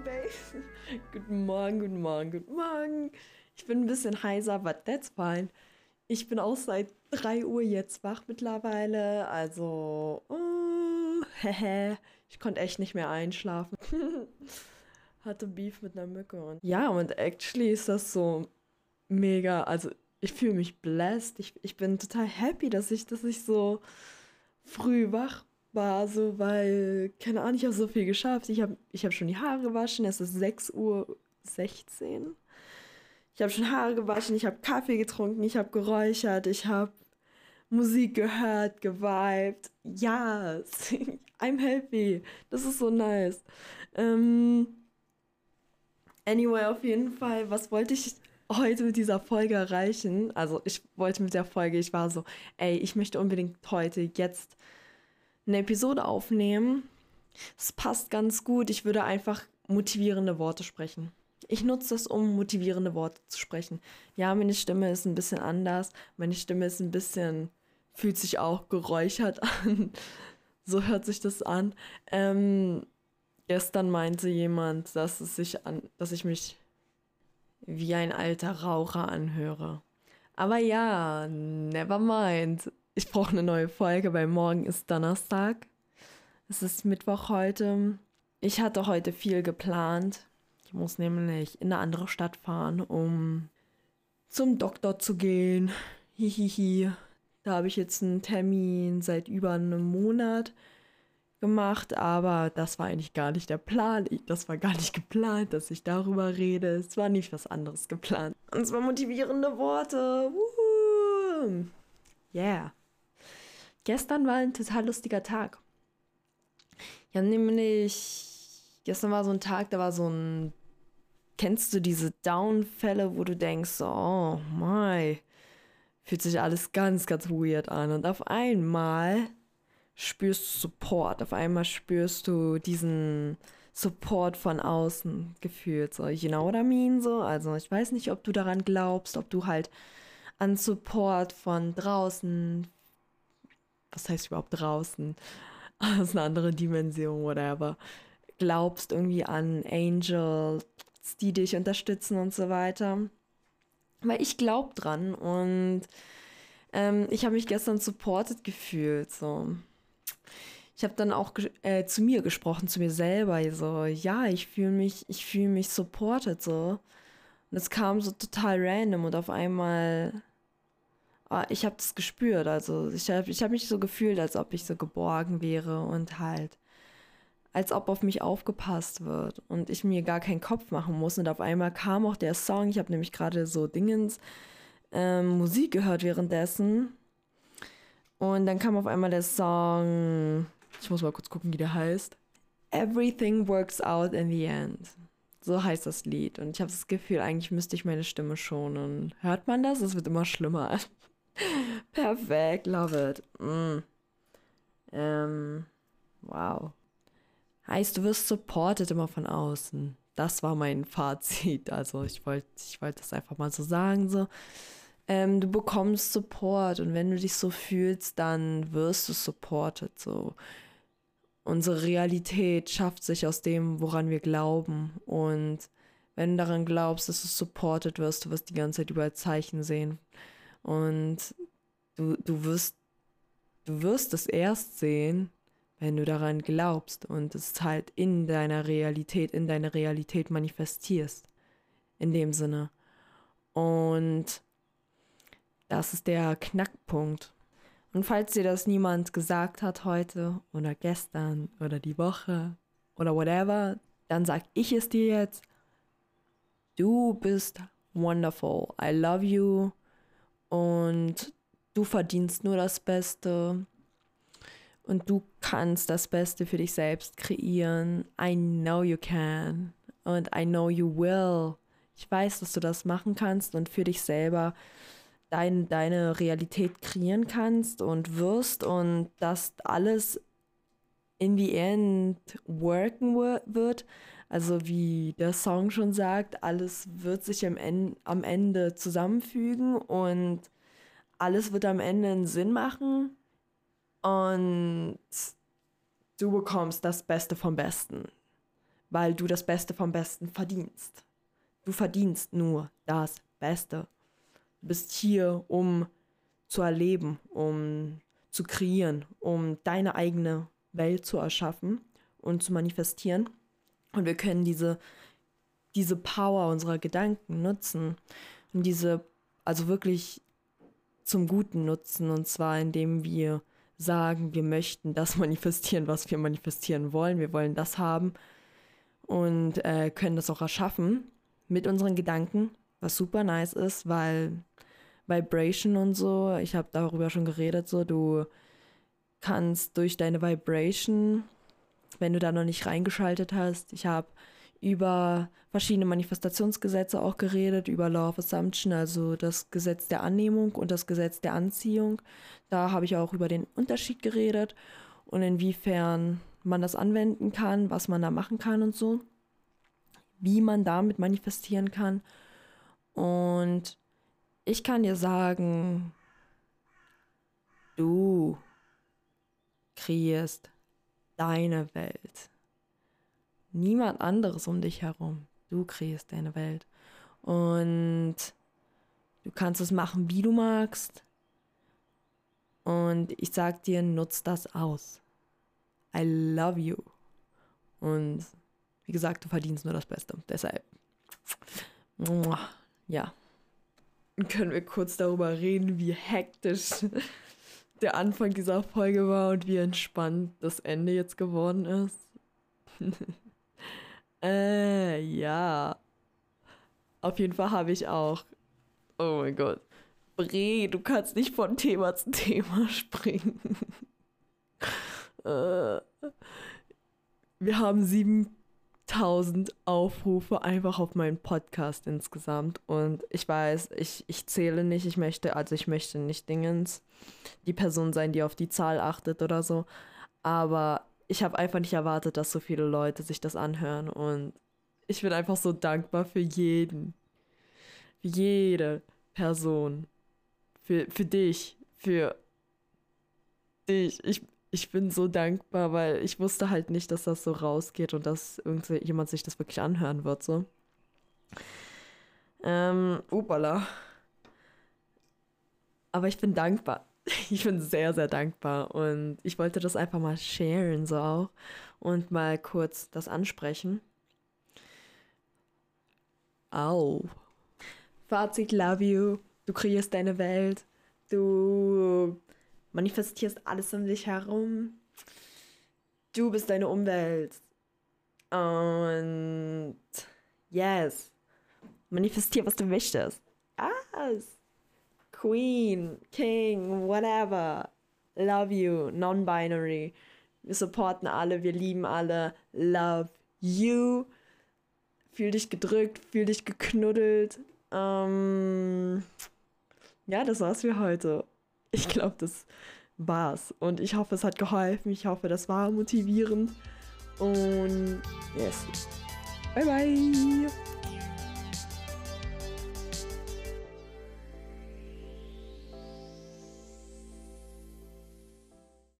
morning, babe. guten Morgen, guten Morgen, guten Morgen. Ich bin ein bisschen heiser, but that's fine. Ich bin auch seit 3 Uhr jetzt wach mittlerweile, also, uh, hehe, ich konnte echt nicht mehr einschlafen. Hatte Beef mit einer Mücke und ja, und actually ist das so mega, also ich fühle mich blessed. Ich, ich bin total happy, dass ich, dass ich so früh wach war, so, weil, keine Ahnung, ich habe so viel geschafft. Ich habe ich hab schon die Haare gewaschen, es ist 6 Uhr 16. Ich habe schon Haare gewaschen, ich habe Kaffee getrunken, ich habe geräuchert, ich habe Musik gehört, geweibt. Ja, yes. I'm happy. Das ist so nice. Ähm, anyway, auf jeden Fall, was wollte ich heute mit dieser Folge erreichen? Also ich wollte mit der Folge, ich war so, ey, ich möchte unbedingt heute jetzt eine Episode aufnehmen. Es passt ganz gut. Ich würde einfach motivierende Worte sprechen. Ich nutze das, um motivierende Worte zu sprechen. Ja, meine Stimme ist ein bisschen anders. Meine Stimme ist ein bisschen, fühlt sich auch geräuchert an. so hört sich das an. Ähm, gestern meinte jemand, dass es sich an, dass ich mich wie ein alter Raucher anhöre. Aber ja, never mind. Ich brauche eine neue Folge, weil morgen ist Donnerstag. Es ist Mittwoch heute. Ich hatte heute viel geplant. Ich muss nämlich in eine andere Stadt fahren, um zum Doktor zu gehen. Hihihi. Da habe ich jetzt einen Termin seit über einem Monat gemacht, aber das war eigentlich gar nicht der Plan. Das war gar nicht geplant, dass ich darüber rede. Es war nicht was anderes geplant. Und zwar motivierende Worte. Woohoo. Yeah. Gestern war ein total lustiger Tag. Ja, nämlich, gestern war so ein Tag, da war so ein, kennst du diese Downfälle, wo du denkst, oh my, fühlt sich alles ganz, ganz weird an. Und auf einmal spürst du Support, auf einmal spürst du diesen Support von außen gefühlt, so, you know what I mean, so. Also ich weiß nicht, ob du daran glaubst, ob du halt an Support von draußen, was heißt überhaupt draußen, aus einer anderen Dimension, whatever, glaubst irgendwie an Angels, die dich unterstützen und so weiter. Weil ich glaub dran und ähm, ich habe mich gestern supported gefühlt, so. Ich habe dann auch äh, zu mir gesprochen, zu mir selber, so, ja, ich fühle mich, ich mich supported, so. Und es kam so total random und auf einmal ich habe das gespürt. Also ich habe ich hab mich so gefühlt, als ob ich so geborgen wäre und halt, als ob auf mich aufgepasst wird und ich mir gar keinen Kopf machen muss. Und auf einmal kam auch der Song. Ich habe nämlich gerade so Dingens ähm, Musik gehört währenddessen. Und dann kam auf einmal der Song. Ich muss mal kurz gucken, wie der heißt. Everything works out in the end. So heißt das Lied. Und ich habe das Gefühl, eigentlich müsste ich meine Stimme schonen. Hört man das? Es wird immer schlimmer. Perfekt, love it. Mm. Ähm, wow. Heißt, du wirst supported immer von außen. Das war mein Fazit. Also ich wollte ich wollt das einfach mal so sagen. So. Ähm, du bekommst Support und wenn du dich so fühlst, dann wirst du supported. So. Unsere Realität schafft sich aus dem, woran wir glauben. Und wenn du daran glaubst, dass du supported wirst, du wirst die ganze Zeit überall Zeichen sehen. Und du, du wirst, du wirst es erst sehen, wenn du daran glaubst und es halt in deiner Realität, in deiner Realität manifestierst. In dem Sinne. Und das ist der Knackpunkt. Und falls dir das niemand gesagt hat heute oder gestern oder die Woche oder whatever, dann sag ich es dir jetzt. Du bist wonderful. I love you und du verdienst nur das Beste und du kannst das Beste für dich selbst kreieren. I know you can und I know you will. Ich weiß, dass du das machen kannst und für dich selber dein, deine Realität kreieren kannst und wirst und dass alles in the end worken wird. Also wie der Song schon sagt, alles wird sich am Ende, am Ende zusammenfügen und alles wird am Ende einen Sinn machen und du bekommst das Beste vom Besten. weil du das Beste vom Besten verdienst. Du verdienst nur das Beste. Du bist hier, um zu erleben, um zu kreieren, um deine eigene Welt zu erschaffen und zu manifestieren. Und wir können diese, diese Power unserer Gedanken nutzen und diese, also wirklich zum Guten nutzen. Und zwar indem wir sagen, wir möchten das manifestieren, was wir manifestieren wollen. Wir wollen das haben und äh, können das auch erschaffen mit unseren Gedanken, was super nice ist, weil Vibration und so, ich habe darüber schon geredet, so du kannst durch deine Vibration, wenn du da noch nicht reingeschaltet hast, ich habe über verschiedene Manifestationsgesetze auch geredet, über Law of Assumption, also das Gesetz der Annehmung und das Gesetz der Anziehung. Da habe ich auch über den Unterschied geredet und inwiefern man das anwenden kann, was man da machen kann und so, wie man damit manifestieren kann. Und ich kann dir sagen, du kreierst deine Welt. Niemand anderes um dich herum. Du kreierst deine Welt. Und du kannst es machen, wie du magst. Und ich sag dir, nutz das aus. I love you. Und wie gesagt, du verdienst nur das Beste. Deshalb, ja. Können wir kurz darüber reden, wie hektisch der Anfang dieser Folge war und wie entspannt das Ende jetzt geworden ist? äh, ja. Auf jeden Fall habe ich auch. Oh mein Gott. Bre, du kannst nicht von Thema zu Thema springen. Äh, wir haben 7000 Aufrufe einfach auf meinen Podcast insgesamt. Und ich weiß, ich, ich zähle nicht, ich möchte, also ich möchte nicht Dingens die Person sein, die auf die Zahl achtet oder so. Aber ich habe einfach nicht erwartet, dass so viele Leute sich das anhören. Und ich bin einfach so dankbar für jeden. Für jede Person. Für, für dich. Für dich. Ich, ich bin so dankbar, weil ich wusste halt nicht, dass das so rausgeht und dass irgendjemand sich das wirklich anhören wird, so. Ähm, upala. Aber ich bin dankbar. Ich bin sehr, sehr dankbar und ich wollte das einfach mal sharen, so auch. Und mal kurz das ansprechen. Au. Fazit, love you. Du kreierst deine Welt. Du manifestierst alles um dich herum. Du bist deine Umwelt. Und yes. Manifestier, was du möchtest. Yes. Queen, King, whatever. Love you, non-binary. Wir supporten alle, wir lieben alle. Love you. Fühl dich gedrückt, fühl dich geknuddelt. Ähm, ja, das war's für heute ich glaube, das war's. Und ich hoffe, es hat geholfen. Ich hoffe, das war motivierend. Und yes. Bye bye.